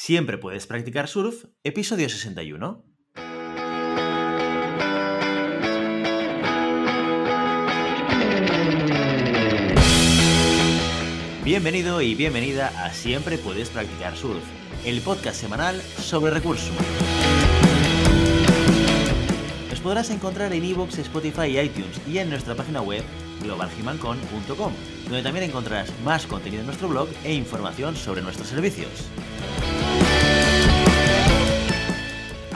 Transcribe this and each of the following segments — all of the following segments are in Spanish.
Siempre puedes practicar surf, episodio 61. Bienvenido y bienvenida a Siempre puedes practicar surf, el podcast semanal sobre recursos. Nos podrás encontrar en iVoox, Spotify y iTunes y en nuestra página web globalhumancon.com, donde también encontrarás más contenido en nuestro blog e información sobre nuestros servicios.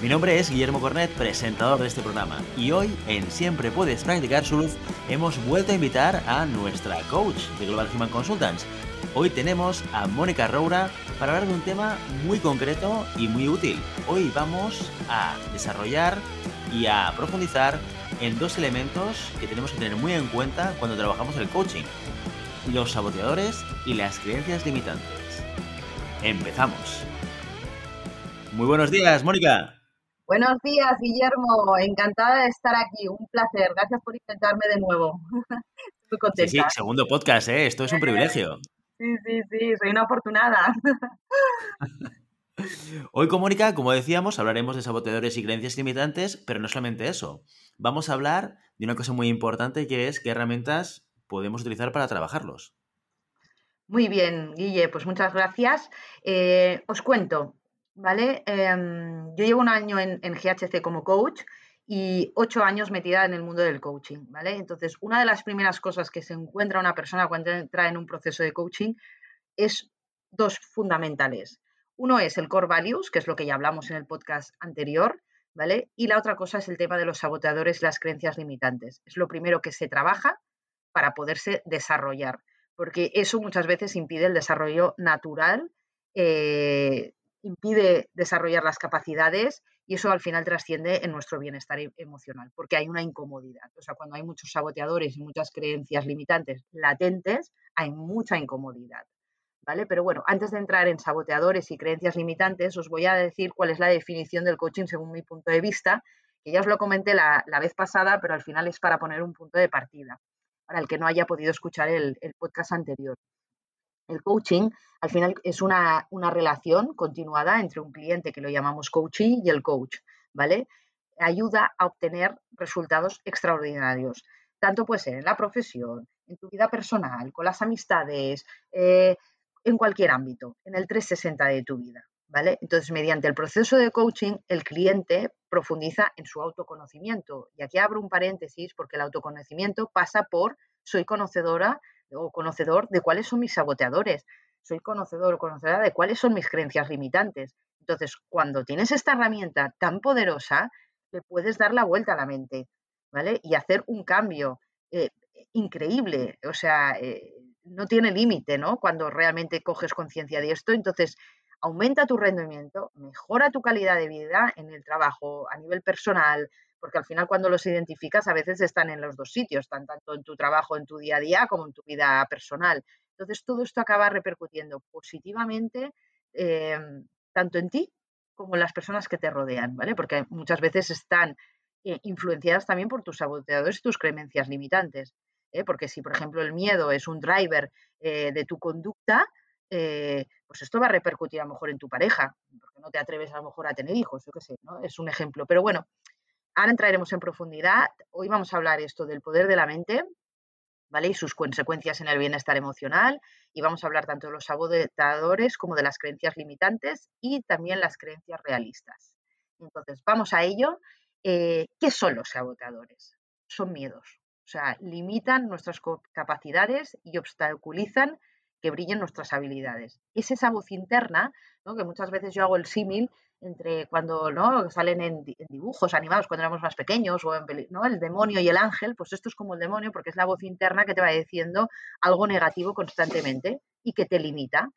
Mi nombre es Guillermo Cornet, presentador de este programa, y hoy en Siempre Puedes Practicar Surf hemos vuelto a invitar a nuestra coach de Global Human Consultants. Hoy tenemos a Mónica Roura para hablar de un tema muy concreto y muy útil. Hoy vamos a desarrollar y a profundizar en dos elementos que tenemos que tener muy en cuenta cuando trabajamos el coaching. Los saboteadores y las creencias limitantes. Empezamos. Muy buenos días, Mónica. Buenos días, Guillermo. Encantada de estar aquí. Un placer. Gracias por intentarme de nuevo. Estoy contenta. Sí, sí, segundo podcast, ¿eh? Esto es un privilegio. Sí, sí, sí, soy una afortunada. Hoy con Mónica, como decíamos, hablaremos de saboteadores y creencias limitantes, pero no solamente eso. Vamos a hablar de una cosa muy importante que es qué herramientas podemos utilizar para trabajarlos. Muy bien, Guille, pues muchas gracias. Eh, os cuento, ¿vale? Em, yo llevo un año en, GHC como coach y ocho años metida en el mundo del coaching, ¿vale? Entonces, una de las primeras cosas que se encuentra una persona cuando entra en un proceso de coaching es dos fundamentales. Uno es el core values, que es lo que ya hablamos en el podcast anterior, ¿vale? Y la otra cosa es el tema de los saboteadores y las creencias limitantes. Es lo primero que se trabaja para poderse desarrollar, porque eso muchas veces impide el desarrollo natural eh, impide desarrollar las capacidades y eso al final trasciende en nuestro bienestar e-, emocional, porque hay una incomodidad. O sea, cuando hay muchos saboteadores y muchas creencias limitantes latentes, hay mucha incomodidad. ¿Vale? Pero bueno, antes de entrar en saboteadores y creencias limitantes, os voy a decir cuál es la definición del coaching según mi punto de vista, que ya os lo comenté la, vez pasada, pero al final es para poner un punto de partida, para el que no haya podido escuchar el podcast anterior. El coaching al final es una, relación continuada entre un cliente que lo llamamos coaching y el coach, ¿vale? Ayuda a obtener resultados extraordinarios. Tanto puede ser en la profesión, en tu vida personal, con las amistades, eh, en cualquier ámbito, en el 360 de tu vida. ¿Vale? Entonces, mediante el proceso de coaching, el cliente profundiza en su autoconocimiento. Y aquí abro un paréntesis porque el autoconocimiento pasa por soy conocedora o conocedor de cuáles son mis saboteadores, soy conocedor o conocedora de cuáles son mis creencias limitantes. Entonces, cuando tienes esta herramienta tan poderosa, le puedes dar la vuelta a la mente, ¿vale? Y hacer un cambio eh, increíble, o sea, eh, no tiene límite, ¿no? Cuando realmente coges conciencia de esto, entonces aumenta tu rendimiento, mejora tu calidad de vida en el trabajo, a nivel personal, porque al final cuando los identificas a veces están en los dos sitios, están tanto en tu trabajo, en tu día a día, como en tu vida personal. Entonces todo esto acaba repercutiendo positivamente em, tanto en ti como en las personas que te rodean, ¿vale? Porque muchas veces están eh, influenciadas también por tus saboteadores y tus creencias limitantes. ¿eh? Porque si, por ejemplo, el miedo es un driver eh, de tu conducta, pues esto va a repercutir a lo mejor en tu pareja, porque no te atreves a lo mejor a tener hijos, yo qué sé, ¿no? Es un ejemplo. Pero bueno, Ahora entraremos en profundidad. Hoy vamos a hablar esto del poder de la mente, ¿vale? Y sus consecuencias en el bienestar emocional. Y vamos a hablar tanto de los saboteadores como de las creencias limitantes y también las creencias realistas. Entonces, vamos a ello. Eh, ¿Qué son los saboteadores? Son miedos. O sea, limitan nuestras capacidades y obstaculizan que brillen nuestras habilidades. Es esa voz interna, que muchas veces yo hago el símil entre cuando ¿no? salen en, dibujos animados cuando éramos más pequeños o en ¿no? el demonio y el ángel, pues esto es como el demonio porque es la voz interna que te va diciendo algo negativo constantemente y que te limita.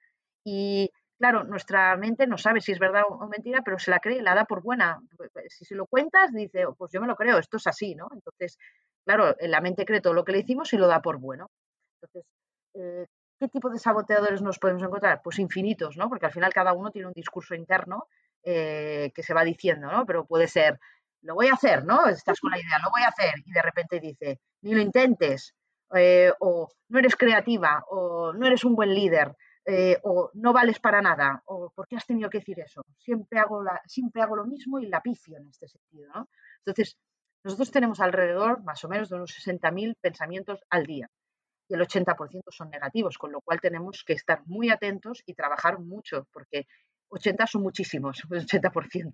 ¿Y claro, nuestra mente no sabe si es verdad o mentira, pero se la cree, la da por buena. Si se lo cuentas, dice, oh, pues yo me lo creo, esto es así, ¿no? Entonces, claro, la mente cree todo lo que le decimos y lo da por bueno. Entonces, eh, ¿qué tipo de saboteadores nos podemos encontrar? Pues infinitos, ¿no? Porque al final cada uno tiene un discurso interno eh, que se va diciendo, ¿no? Pero puede ser, lo voy a hacer, ¿no? Estás con la idea, lo voy a hacer y de repente dice, ni lo intentes, eh, o no eres creativa, o no eres un buen líder, eh, o no vales para nada, o ¿por qué has tenido que decir eso? Siempre hago, la, siempre hago lo mismo y la pifio en este sentido, ¿no? Entonces, nosotros tenemos alrededor más o menos de unos 60.000 pensamientos al día y el 80% son negativos, con lo cual tenemos que estar muy atentos y trabajar mucho, porque 80 son muchísimos, un 80%,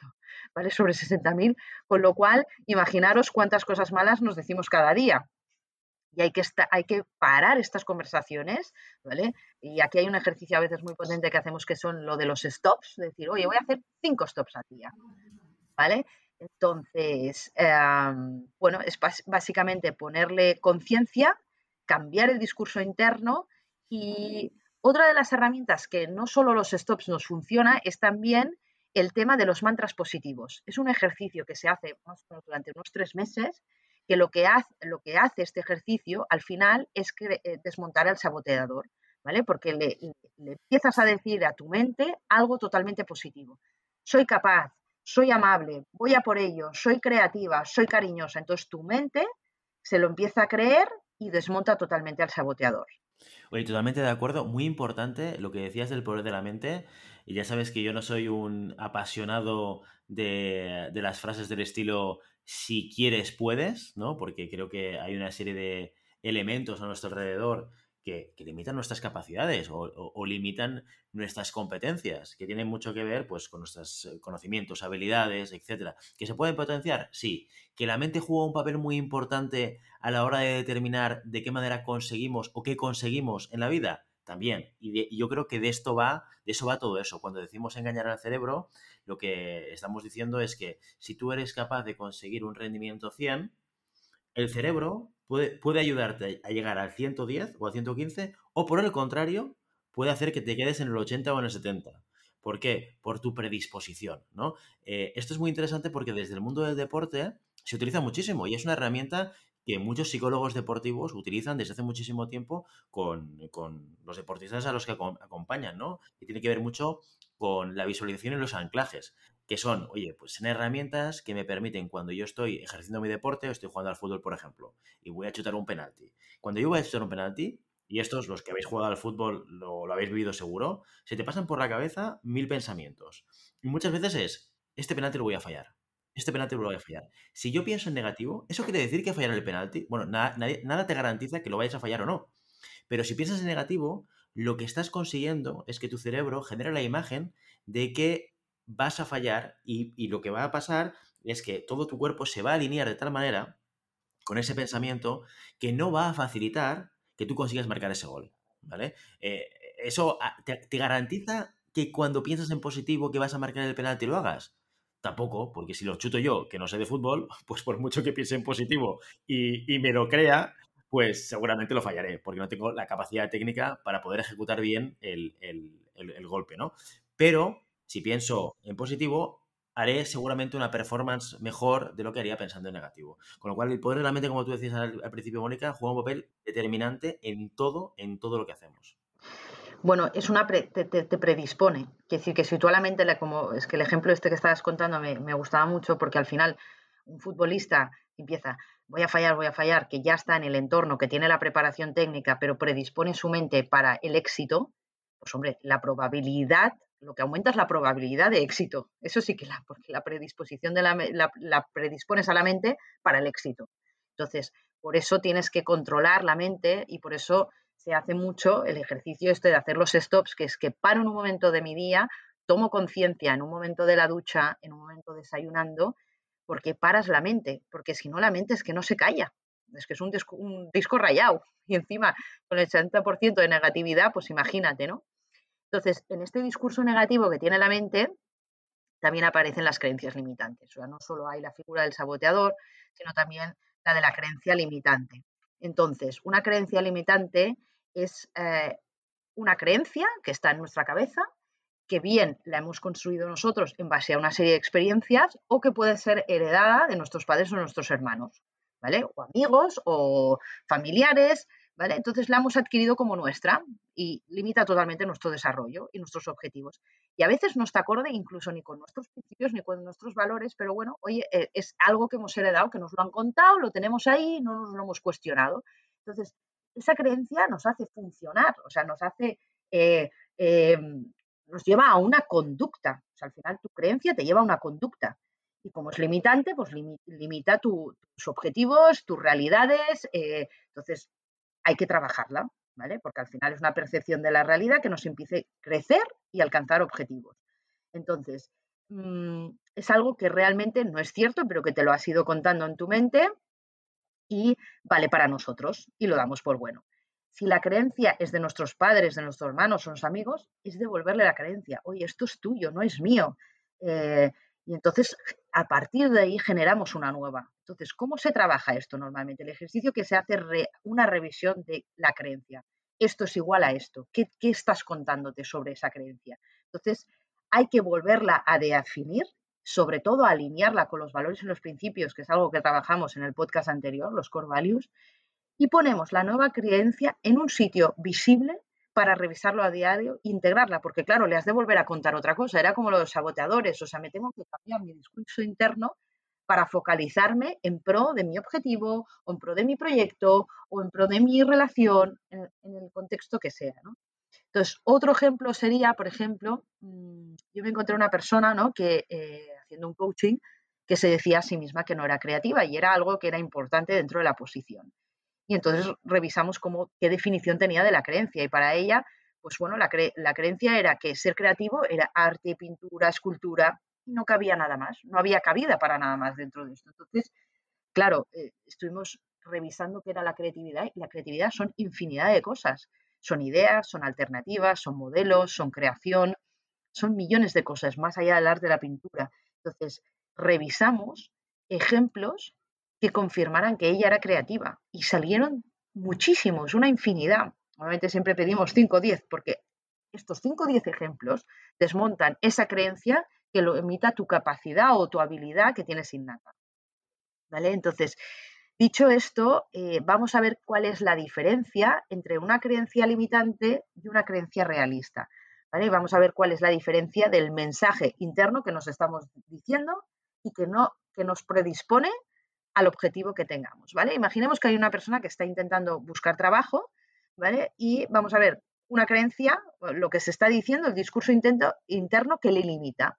¿vale? Sobre 60.000, con lo cual imaginaros cuántas cosas malas nos decimos cada día. Y hay que, hay que parar estas conversaciones, ¿vale? Y aquí hay un ejercicio a veces muy potente que hacemos que son lo de los stops, decir, oye, voy a hacer cinco stops al día, ¿vale? Entonces, em, bueno, es básicamente ponerle conciencia, cambiar el discurso interno y otra de las herramientas que no solo los stops nos funciona es también el tema de los mantras positivos. Es un ejercicio que se hace durante unos tres meses, que lo que hace, lo que hace este ejercicio al final es que, eh, desmontar al saboteador, ¿vale? Porque le, le empiezas a decir a tu mente algo totalmente positivo. Soy capaz, soy amable, voy a por ello, soy creativa, soy cariñosa. Entonces tu mente se lo empieza a creer y desmonta totalmente al saboteador. Oye, totalmente de acuerdo. Muy importante lo que decías del poder de la mente. Y ya sabes que yo no soy un apasionado de, de las frases del estilo si quieres puedes, ¿no? Porque creo que hay una serie de elementos a nuestro alrededor que, limitan nuestras capacidades o, limitan nuestras competencias, que tienen mucho que ver pues, con nuestros eh, conocimientos, habilidades, etcétera. ¿Que se pueden potenciar? Sí. ¿Que la mente juega un papel muy importante a la hora de determinar de qué manera conseguimos o qué conseguimos en la vida? También. Y, yo creo que de esto va, de eso va todo eso. Cuando decimos engañar al cerebro, lo que estamos diciendo es que si tú eres capaz de conseguir un rendimiento 100, el cerebro puede, ayudarte a llegar al 110 o al 115, o por el contrario, puede hacer que te quedes en el 80 o en el 70. ¿Por qué? Por tu predisposición, ¿no? Eh, esto es muy interesante porque desde el mundo del deporte se utiliza muchísimo y es una herramienta que muchos psicólogos deportivos utilizan desde hace muchísimo tiempo con, los deportistas a los que acompañan, ¿no? Y tiene que ver mucho con la visualización y los anclajes que son, oye, pues son herramientas que me permiten cuando yo estoy ejerciendo mi deporte o estoy jugando al fútbol, por ejemplo, y voy a chutar un penalti. Cuando yo voy a chutar un penalti, y estos, los que habéis jugado al fútbol, lo, habéis vivido seguro, se te pasan por la cabeza mil pensamientos. Y muchas veces es, este penalti lo voy a fallar. Este penalti lo voy a fallar. Si yo pienso en negativo, ¿eso quiere decir que fallar el penalti? Bueno, nada, nada te garantiza que lo vayas a fallar o no. Pero si piensas en negativo, lo que estás consiguiendo es que tu cerebro genere la imagen de que vas a fallar y, lo que va a pasar es que todo tu cuerpo se va a alinear de tal manera con ese pensamiento que no va a facilitar que tú consigas marcar ese gol, ¿vale? Eh, ¿Eso ah, te, garantiza que cuando piensas en positivo que vas a marcar el penalti lo hagas? Tampoco, porque si lo chuto yo, que no sé de fútbol, pues por mucho que piense en positivo y, me lo crea, pues seguramente lo fallaré, porque no tengo la capacidad técnica para poder ejecutar bien el, el golpe, ¿no? Pero si pienso en positivo, haré seguramente una performance mejor de lo que haría pensando en negativo. Con lo cual, el poder de la mente, como tú decías al, principio, Mónica, juega un papel determinante en todo, en todo lo que hacemos. Bueno, es una te, predispone. Quiere decir que si tú a la mente, como es que el ejemplo este que estabas contando me, me gustaba mucho porque al final un futbolista empieza, voy a fallar, voy a fallar, que ya está en el entorno, que tiene la preparación técnica, pero predispone su mente para el éxito, pues hombre, la probabilidad lo que aumenta es la probabilidad de éxito. Eso sí que la, porque la predisposición de la, la, predispones a la mente para el éxito. Entonces, por eso tienes que controlar la mente y por eso se hace mucho el ejercicio este de hacer los stops, que es que paro en un momento de mi día, tomo conciencia en un momento de la ducha, en un momento desayunando, porque paras la mente, porque si no la mente es que no se calla, es que es un disco, un disco rayado y encima con el 80% de negatividad, pues imagínate, ¿no? Entonces, en este discurso negativo que tiene la mente, también aparecen las creencias limitantes. O sea, no solo hay la figura del saboteador, sino también la de la creencia limitante. Entonces, una creencia limitante es eh, una creencia que está en nuestra cabeza que bien la hemos construido nosotros en base a una serie de experiencias o que puede ser heredada de nuestros padres o nuestros hermanos, ¿vale? O amigos o familiares, Entonces la hemos adquirido como nuestra y limita totalmente nuestro desarrollo y nuestros objetivos. Y a veces no está acorde incluso ni con nuestros principios ni con nuestros valores, pero bueno, oye, eh, es algo que hemos heredado, que nos lo han contado, lo tenemos ahí, no nos lo hemos cuestionado. Entonces, esa creencia nos hace funcionar, o sea, nos hace, eh, em, nos lleva a una conducta. O sea, al final tu creencia te lleva a una conducta. Y como es limitante, pues limita tus objetivos, tus realidades. Eh, entonces, hay que trabajarla, ¿vale? Porque al final es una percepción de la realidad que nos impide crecer y alcanzar objetivos. Entonces, mm, es algo que realmente no es cierto, pero que te lo has ido contando en tu mente y vale para nosotros y lo damos por bueno. Si la creencia es de nuestros padres, de nuestros hermanos o nuestros amigos, es devolverle la creencia. Oye, esto es tuyo, no es mío. Eh, y entonces, a partir de ahí generamos una nueva. Entonces, ¿cómo se trabaja esto normalmente? El ejercicio que se hace es una revisión de la creencia. Esto es igual a esto. ¿Qué, ¿Qué, estás contándote sobre esa creencia? Entonces, hay que volverla a definir, sobre todo alinearla con los valores y los principios, que es algo que trabajamos en el podcast anterior, los core values, y ponemos la nueva creencia en un sitio visible para revisarlo a diario e integrarla, porque claro, le has de volver a contar otra cosa, era como los saboteadores, o sea, me tengo que cambiar mi discurso interno para focalizarme en pro de mi objetivo, o en pro de mi proyecto, o en pro de mi relación, en, el contexto que sea. Entonces, otro ejemplo sería, por ejemplo, mm, yo me encontré una persona ¿no? que, eh, haciendo un coaching, que se decía a sí misma que no era creativa y era algo que era importante dentro de la posición. Y entonces revisamos cómo, qué definición tenía de la creencia. Y para ella, pues bueno, la, la creencia era que ser creativo era arte, pintura, escultura, y no cabía nada más, no había cabida para nada más dentro de esto. Entonces, claro, eh, estuvimos revisando qué era la creatividad y la creatividad son infinidad de cosas. Son ideas, son alternativas, son modelos, son creación, son millones de cosas más allá del arte de la pintura. Entonces, revisamos ejemplos que confirmaran que ella era creativa. Y salieron muchísimos, una infinidad. Normalmente siempre pedimos 5 o 10, porque estos 5 o 10 ejemplos desmontan esa creencia que lo emita tu capacidad o tu habilidad que tienes innata. ¿Vale? Entonces, dicho esto, eh, vamos a ver cuál es la diferencia entre una creencia limitante y una creencia realista. ¿Vale? Vamos a ver cuál es la diferencia del mensaje interno que nos estamos diciendo y que, no, que nos predispone al objetivo que tengamos, ¿vale? Imaginemos que hay una persona que está intentando buscar trabajo. Y vamos a ver una creencia, lo que se está diciendo, el discurso interno que le limita.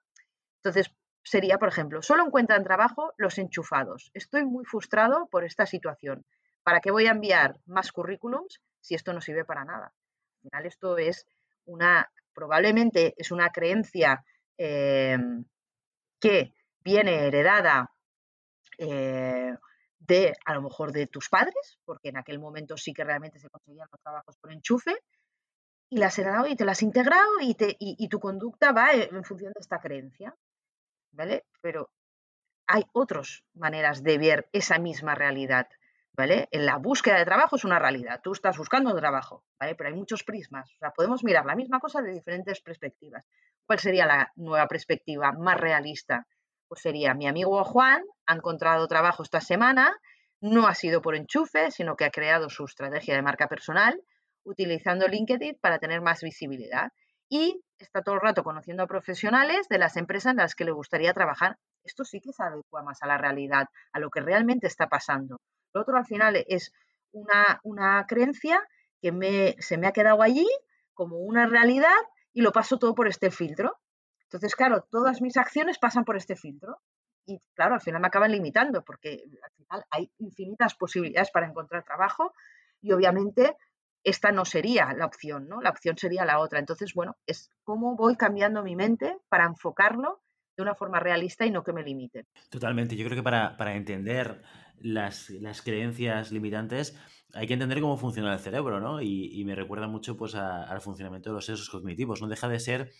Entonces, sería, por ejemplo, solo encuentran trabajo los enchufados. Estoy muy frustrado por esta situación. ¿Para qué voy a enviar más currículums si esto no sirve para nada? Al final, esto es una, probablemente es una creencia eh, que viene heredada eh, de a lo mejor de tus padres, porque en aquel momento sí que realmente se conseguían los trabajos por enchufe, y las has heredado y te las has integrado y, te, y, tu conducta va en función de esta creencia, ¿vale? Pero hay otras maneras de ver esa misma realidad, ¿vale? En la búsqueda de trabajo es una realidad, tú estás buscando trabajo, ¿vale? Pero hay muchos prismas, o sea, podemos mirar la misma cosa de diferentes perspectivas. ¿Cuál sería la nueva perspectiva más realista? Pues sería mi amigo Juan ha encontrado trabajo esta semana, no ha sido por enchufe, sino que ha creado su estrategia de marca personal utilizando LinkedIn para tener más visibilidad y está todo el rato conociendo a profesionales de las empresas en las que le gustaría trabajar. Esto sí que se adecua más a la realidad, a lo que realmente está pasando. Lo otro al final es una, una creencia que me, se me ha quedado allí como una realidad y lo paso todo por este filtro. Entonces, claro, todas mis acciones pasan por este filtro y, claro, al final me acaban limitando porque al final hay infinitas posibilidades para encontrar trabajo y obviamente esta no sería la opción, ¿no? La opción sería la otra. Entonces, bueno, es cómo voy cambiando mi mente para enfocarlo de una forma realista y no que me limite. Totalmente. Yo creo que para, entender las, creencias limitantes hay que entender cómo funciona el cerebro, ¿no? Y, me recuerda mucho pues, al funcionamiento de los sesos cognitivos. No deja de ser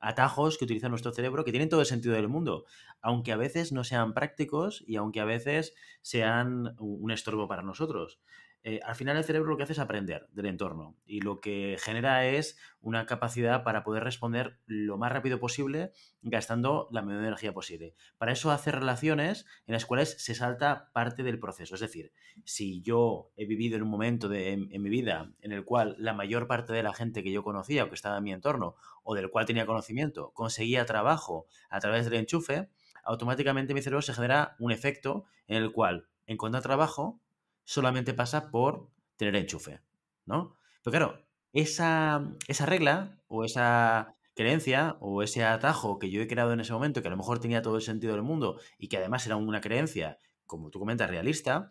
atajos que utiliza nuestro cerebro que tienen todo el sentido del mundo, aunque a veces no sean prácticos y aunque a veces sean un estorbo para nosotros. Eh, al final el cerebro lo que hace es aprender del entorno y lo que genera es una capacidad para poder responder lo más rápido posible gastando la menor energía posible. Para eso hace relaciones en las cuales se salta parte del proceso. Es decir, si yo he vivido en un momento de, en, mi vida en el cual la mayor parte de la gente que yo conocía o que estaba en mi entorno o del cual tenía conocimiento conseguía trabajo a través del enchufe, automáticamente mi cerebro se genera un efecto en el cual encontrar trabajo solamente pasa por tener enchufe, ¿no? Pero claro, esa, esa regla o esa creencia o ese atajo que yo he creado en ese momento, que a lo mejor tenía todo el sentido del mundo y que además era una creencia, como tú comentas, realista,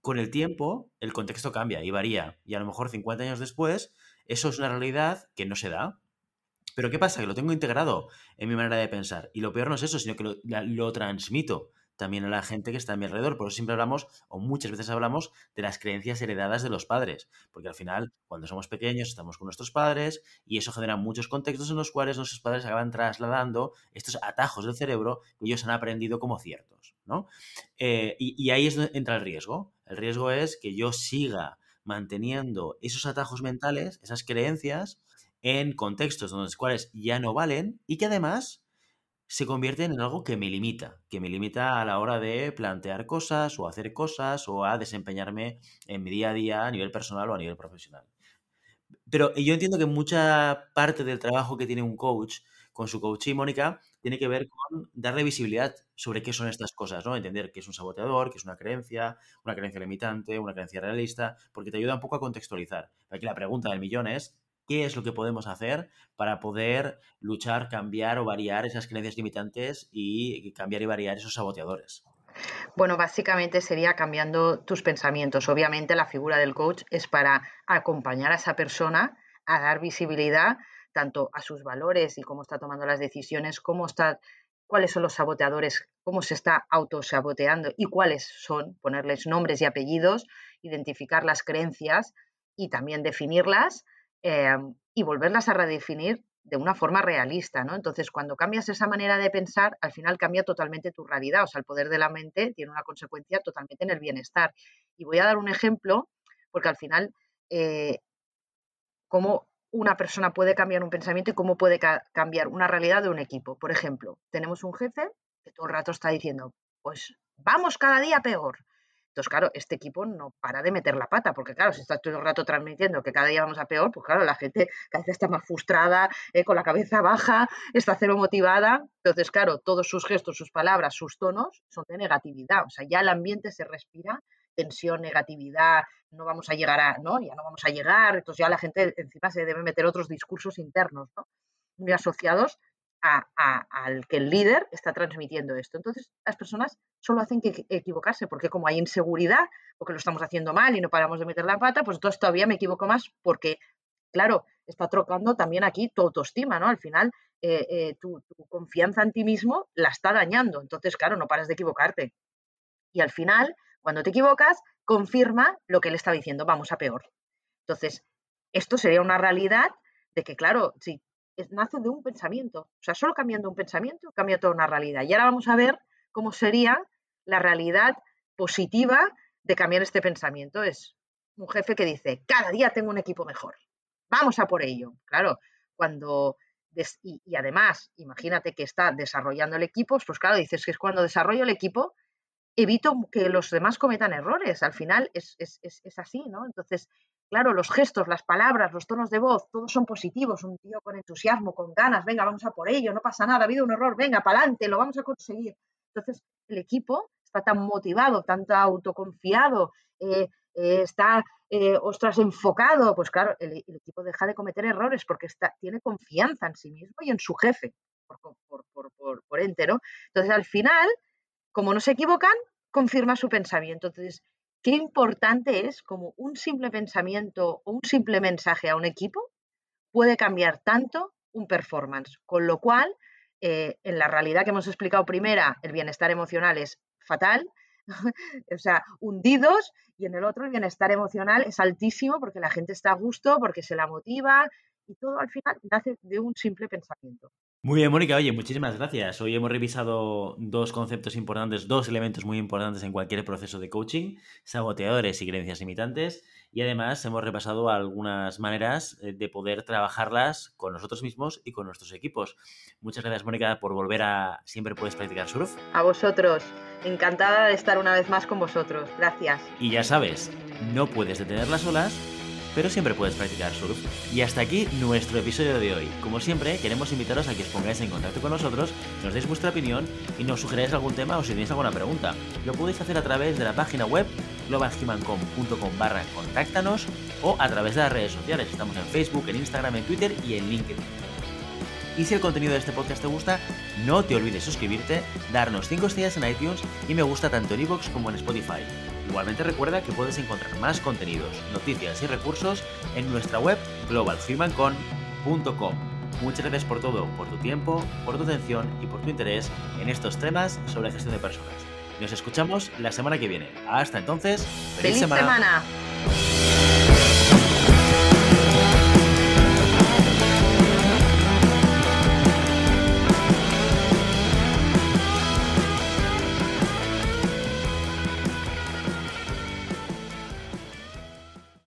con el tiempo el contexto cambia y varía. Y a lo mejor 50 años después, eso es una realidad que no se da. Pero ¿qué pasa? Que lo tengo integrado en mi manera de pensar. Y lo peor no es eso, sino que lo, lo transmito también a la gente que está a mi alrededor. Por eso siempre hablamos, o muchas veces hablamos, de las creencias heredadas de los padres. Porque al final, cuando somos pequeños, estamos con nuestros padres y eso genera muchos contextos en los cuales nuestros padres acaban trasladando estos atajos del cerebro que ellos han aprendido como ciertos. ¿no? Eh, y, ahí es donde entra el riesgo. El riesgo es que yo siga manteniendo esos atajos mentales, esas creencias, en contextos donde los cuales ya no valen y que además se convierten en algo que me limita, que me limita a la hora de plantear cosas o hacer cosas o a desempeñarme en mi día a día a nivel personal o a nivel profesional. Pero yo entiendo que mucha parte del trabajo que tiene un coach con su coaching, Mónica, tiene que ver con darle visibilidad sobre qué son estas cosas, ¿no? Entender qué es un saboteador, qué es una creencia, una creencia limitante, una creencia realista, porque te ayuda un poco a contextualizar. Aquí la pregunta del millón es, qué es lo que podemos hacer para poder luchar, cambiar o variar esas creencias limitantes y cambiar y variar esos saboteadores. Bueno, básicamente sería cambiando tus pensamientos. Obviamente la figura del coach es para acompañar a esa persona a dar visibilidad tanto a sus valores y cómo está tomando las decisiones, cómo está, cuáles son los saboteadores, cómo se está autosaboteando y cuáles son, ponerles nombres y apellidos, identificar las creencias y también definirlas Em, y volverlas a redefinir de una forma realista, ¿no? Entonces, cuando cambias esa manera de pensar, al final cambia totalmente tu realidad, o sea, el poder de la mente tiene una consecuencia totalmente en el bienestar. Y voy a dar un ejemplo, porque al final, eh, cómo una persona puede cambiar un pensamiento y cómo puede cambiar una realidad de un equipo. Por ejemplo, tenemos un jefe que todo el rato está diciendo, pues vamos cada día peor, entonces, claro, este equipo no para de meter la pata, porque claro, si está todo el rato transmitiendo que cada día vamos a peor, pues claro, la gente cada vez está más frustrada, eh, con la cabeza baja, está cero motivada. Entonces, claro, todos sus gestos, sus palabras, sus tonos son de negatividad. O sea, ya el ambiente se respira tensión, negatividad, no vamos a llegar a, ¿no? Ya no vamos a llegar, entonces ya la gente encima se debe meter otros discursos internos, ¿no? Muy asociados al que el líder está transmitiendo esto. Entonces, las personas solo hacen que equivocarse, porque como hay inseguridad, porque lo estamos haciendo mal y no paramos de meter la pata, pues entonces todavía me equivoco más porque, claro, está trocando también aquí tu autoestima, ¿no? Al final, eh, eh, tu, tu, confianza en ti mismo la está dañando. Entonces, claro, no paras de equivocarte. Y al final, cuando te equivocas, confirma lo que él estaba diciendo, vamos a peor. Entonces, esto sería una realidad de que, claro, si nace de un pensamiento. O sea, solo cambiando un pensamiento cambia toda una realidad. Y ahora vamos a ver cómo sería la realidad positiva de cambiar este pensamiento. Es un jefe que dice, cada día tengo un equipo mejor. Vamos a por ello. Claro, cuando... y, además, imagínate que está desarrollando el equipo, pues claro, dices que es cuando desarrollo el equipo, evito que los demás cometan errores. Al final es, es, es así, ¿no? Entonces, Claro, los gestos, las palabras, los tonos de voz, todos son positivos. Un tío con entusiasmo, con ganas, venga, vamos a por ello, no pasa nada, ha habido un error, venga, para adelante, lo vamos a conseguir. Entonces, el equipo está tan motivado, tan autoconfiado, eh, eh, está, eh, ostras, enfocado, pues claro, el, equipo deja de cometer errores porque tiene confianza en sí mismo y en su jefe, por, por, por, por ente, Entonces, al final, como no se equivocan, confirma su pensamiento. Entonces, qué importante es como un simple pensamiento o un simple mensaje a un equipo puede cambiar tanto un performance. Con lo cual, eh, en la realidad que hemos explicado primera, el bienestar emocional es fatal, o sea, hundidos, y en el otro el bienestar emocional es altísimo porque la gente está a gusto, porque se la motiva y todo al final nace de un simple pensamiento. Muy bien, Mónica. Oye, muchísimas gracias. Hoy hemos revisado dos conceptos importantes, dos elementos muy importantes en cualquier proceso de coaching, saboteadores y creencias imitantes. Y además hemos repasado algunas maneras eh, de poder trabajarlas con nosotros mismos y con nuestros equipos. Muchas gracias, Mónica, por volver a Siempre Puedes Practicar Surf. A vosotros. Encantada de estar una vez más con vosotros. Gracias. Y ya sabes, no puedes detener las olas pero siempre puedes practicar surf. Y hasta aquí nuestro episodio de hoy. Como siempre, queremos invitaros a que os pongáis en contacto con nosotros, nos deis vuestra opinión y nos sugeráis algún tema o si tenéis alguna pregunta. Lo podéis hacer a través de la página web globalhumancom.com barra contáctanos o a través de las redes sociales. Estamos en Facebook, en Instagram, en Twitter y en LinkedIn. Y si el contenido de este podcast te gusta, no te olvides suscribirte, darnos 5 estrellas en iTunes y me gusta tanto en iVoox como en Spotify. Igualmente recuerda que puedes encontrar más contenidos, noticias y recursos en nuestra web globalhumancon.com. Muchas gracias por todo, por tu tiempo, por tu atención y por tu interés en estos temas sobre gestión de personas. Nos escuchamos la semana que viene. Hasta entonces, feliz, semana.